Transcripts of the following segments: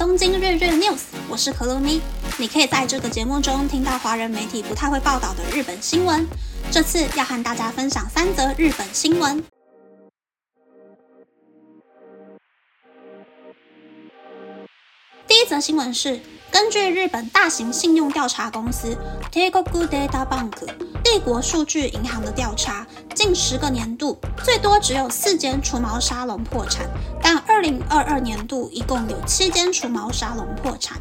东京日日 news，我是可露咪。你可以在这个节目中听到华人媒体不太会报道的日本新闻。这次要和大家分享三则日本新闻。第一则新闻是，根据日本大型信用调查公司 Teikoku Data Bank 帝国数据银行的调查，近十个年度最多只有四间除毛沙龙破产，二零二二年度一共有七间除毛沙龙破产。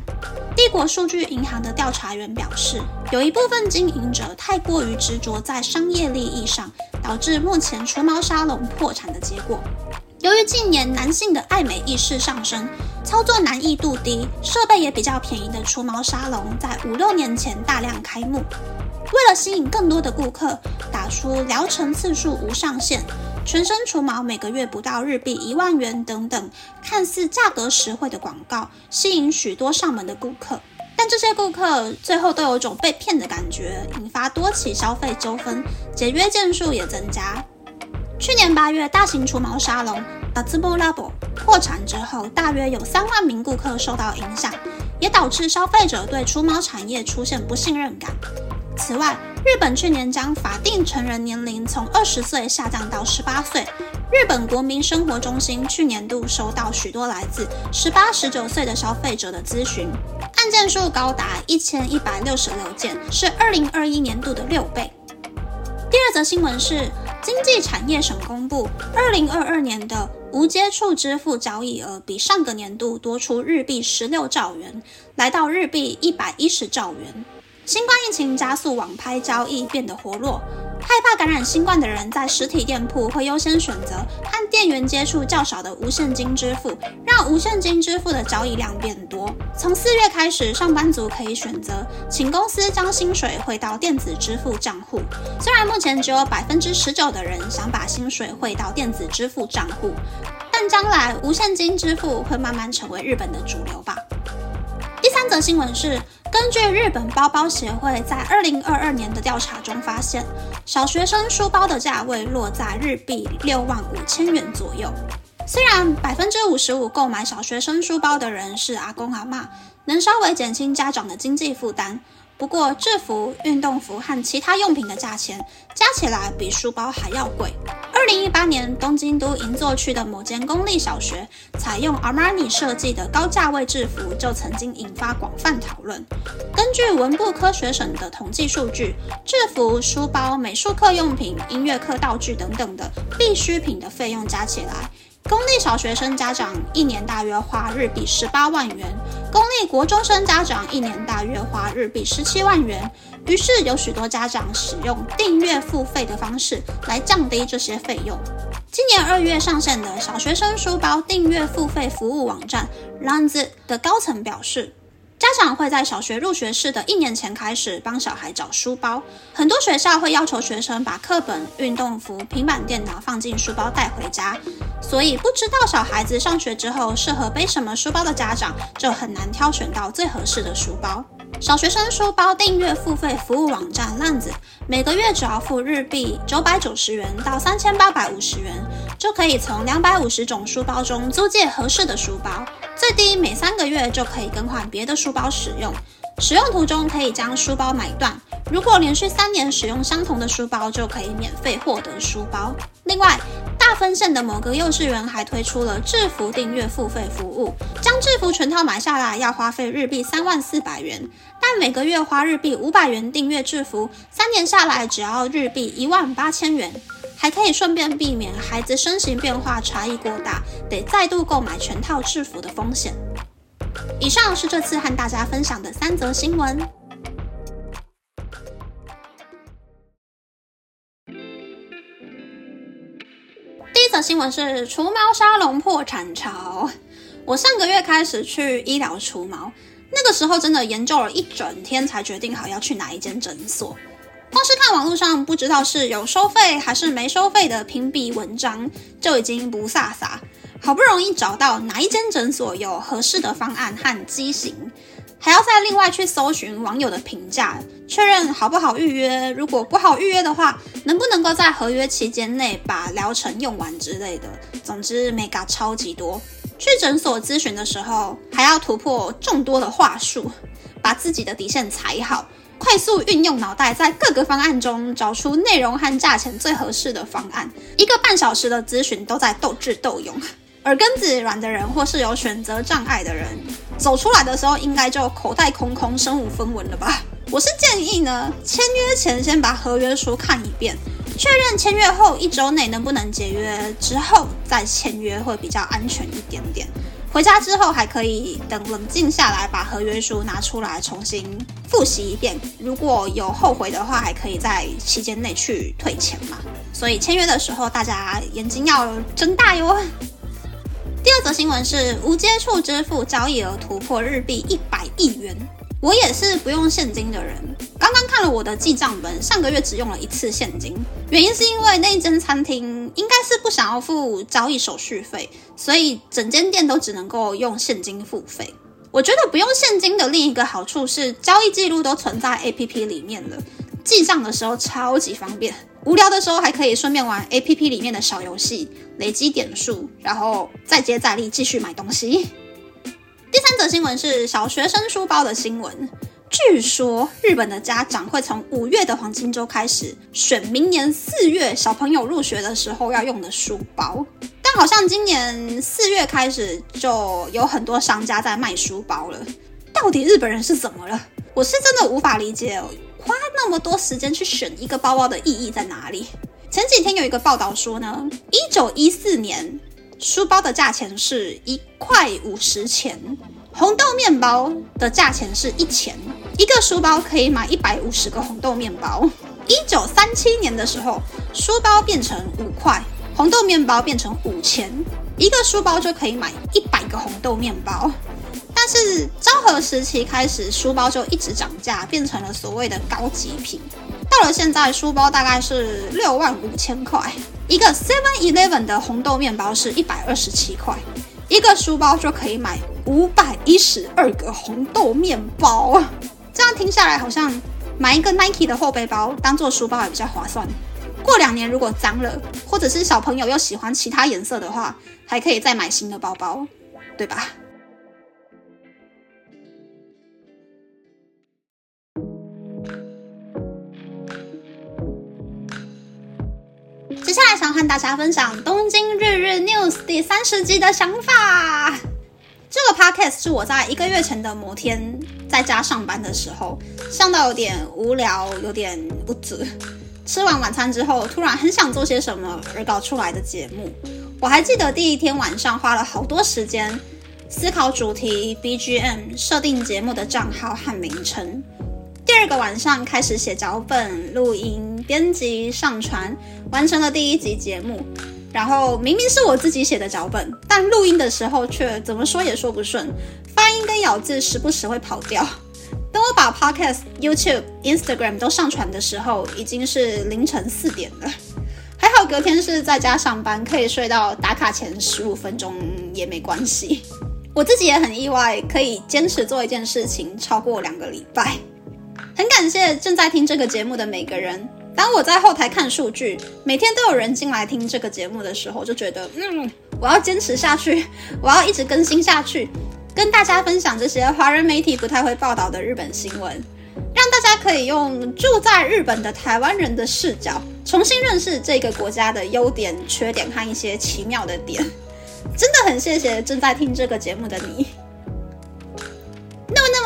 帝国数据银行的调查员表示，有一部分经营者太过于执着在商业利益上，导致目前除毛沙龙破产的结果。由于近年男性的爱美意识上升，操作难易度低、设备也比较便宜的除毛沙龙，在五六年前大量开幕。为了吸引更多的顾客，打出疗程次数无上限、全身除毛每个月不到日币一万元等等看似价格实惠的广告，吸引许多上门的顾客。但这些顾客最后都有种被骗的感觉，引发多起消费纠纷，解约件数也增加。去年八月，大型除毛沙龙 d a z b o Labo 破产之后，大约有三万名顾客受到影响，也导致消费者对除毛产业出现不信任感。此外，日本去年将法定成人年龄从二十岁下降到十八岁。日本国民生活中心去年度收到许多来自十八、十九岁的消费者的咨询，案件数高达一千一百六十六件，是二零二一年度的六倍。第二则新闻是。经济产业省公布，二零二二年的无接触支付交易额比上个年度多出日币十六兆元，来到日币一百一十兆元。新冠疫情加速网拍交易变得活络。害怕感染新冠的人，在实体店铺会优先选择和店员接触较少的无现金支付，让无现金支付的交易量变多。从四月开始，上班族可以选择请公司将薪水汇到电子支付账户。虽然目前只有百分之十九的人想把薪水汇到电子支付账户，但将来无现金支付会慢慢成为日本的主流吧。第三则新闻是。根据日本包包协会在二零二二年的调查中发现，小学生书包的价位落在日币六万五千元左右。虽然百分之五十五购买小学生书包的人是阿公阿妈，能稍微减轻家长的经济负担。不过，制服、运动服和其他用品的价钱加起来比书包还要贵。二零一八年，东京都银座区的某间公立小学采用 Armani 设计的高价位制服，就曾经引发广泛讨论。根据文部科学省的统计数据，制服、书包、美术课用品、音乐课道具等等的必需品的费用加起来。公立小学生家长一年大约花日币十八万元，公立国中生家长一年大约花日币十七万元。于是有许多家长使用订阅付费的方式来降低这些费用。今年二月上线的小学生书包订阅付费服务网站 Lanz 的高层表示。家长会在小学入学式的一年前开始帮小孩找书包，很多学校会要求学生把课本、运动服、平板电脑放进书包带回家，所以不知道小孩子上学之后适合背什么书包的家长就很难挑选到最合适的书包。小学生书包订阅付费服务网站浪子，每个月只要付日币九百九十元到三千八百五十元，就可以从两百五十种书包中租借合适的书包。最低每三个月就可以更换别的书包使用，使用途中可以将书包买断。如果连续三年使用相同的书包，就可以免费获得书包。另外，大分县的某个幼稚园还推出了制服订阅付费服务，将制服全套买下来要花费日币三万四百元，但每个月花日币五百元订阅制服，三年下来只要日币一万八千元。还可以顺便避免孩子身形变化差异过大，得再度购买全套制服的风险。以上是这次和大家分享的三则新闻。第一则新闻是除毛沙龙破产潮。我上个月开始去医疗除毛，那个时候真的研究了一整天，才决定好要去哪一间诊所。光是看网络上不知道是有收费还是没收费的评比文章，就已经不飒飒。好不容易找到哪一间诊所有合适的方案和机型，还要再另外去搜寻网友的评价，确认好不好预约。如果不好预约的话，能不能够在合约期间内把疗程用完之类的。总之，mega 超级多。去诊所咨询的时候，还要突破众多的话术，把自己的底线踩好，快速运用脑袋，在各个方案中找出内容和价钱最合适的方案。一个半小时的咨询都在斗智斗勇。耳根子软的人，或是有选择障碍的人，走出来的时候应该就口袋空空、身无分文了吧？我是建议呢，签约前先把合约书看一遍，确认签约后一周内能不能解约，之后再签约会比较安全一点点。回家之后还可以等冷静下来，把合约书拿出来重新复习一遍。如果有后悔的话，还可以在期间内去退钱嘛。所以签约的时候，大家眼睛要睁大哟。第二则新闻是无接触支付交易额突破日币一百亿元。我也是不用现金的人。刚刚看了我的记账本，上个月只用了一次现金，原因是因为那间餐厅应该是不想要付交易手续费，所以整间店都只能够用现金付费。我觉得不用现金的另一个好处是，交易记录都存在 APP 里面了，记账的时候超级方便。无聊的时候还可以顺便玩 A P P 里面的小游戏，累积点数，然后再接再厉继续买东西。第三则新闻是小学生书包的新闻。据说日本的家长会从五月的黄金周开始选明年四月小朋友入学的时候要用的书包，但好像今年四月开始就有很多商家在卖书包了。到底日本人是怎么了？我是真的无法理解。花那么多时间去选一个包包的意义在哪里？前几天有一个报道说呢，一九一四年书包的价钱是一块五十钱，红豆面包的价钱是一钱，一个书包可以买一百五十个红豆面包。一九三七年的时候，书包变成五块，红豆面包变成五钱，一个书包就可以买一百个红豆面包。但是昭和时期开始，书包就一直涨价，变成了所谓的高级品。到了现在，书包大概是六万五千块，一个 Seven Eleven 的红豆面包是一百二十七块，一个书包就可以买五百一十二个红豆面包。这样听下来，好像买一个 Nike 的后背包当做书包还比较划算。过两年如果脏了，或者是小朋友又喜欢其他颜色的话，还可以再买新的包包，对吧？接下来想和大家分享《东京日日 News》第三十集的想法。这个 podcast 是我在一个月前的某天在家上班的时候，上到有点无聊、有点不足。吃完晚餐之后，突然很想做些什么而搞出来的节目。我还记得第一天晚上花了好多时间思考主题、BGM、设定节目的账号和名称。第二个晚上开始写脚本、录音、编辑、上传，完成了第一集节目。然后明明是我自己写的脚本，但录音的时候却怎么说也说不顺，发音跟咬字时不时会跑掉。等我把 Podcast、YouTube、Instagram 都上传的时候，已经是凌晨四点了。还好隔天是在家上班，可以睡到打卡前十五分钟也没关系。我自己也很意外，可以坚持做一件事情超过两个礼拜。很感谢正在听这个节目的每个人。当我在后台看数据，每天都有人进来听这个节目的时候，就觉得，嗯，我要坚持下去，我要一直更新下去，跟大家分享这些华人媒体不太会报道的日本新闻，让大家可以用住在日本的台湾人的视角，重新认识这个国家的优点、缺点和一些奇妙的点。真的很谢谢正在听这个节目的你。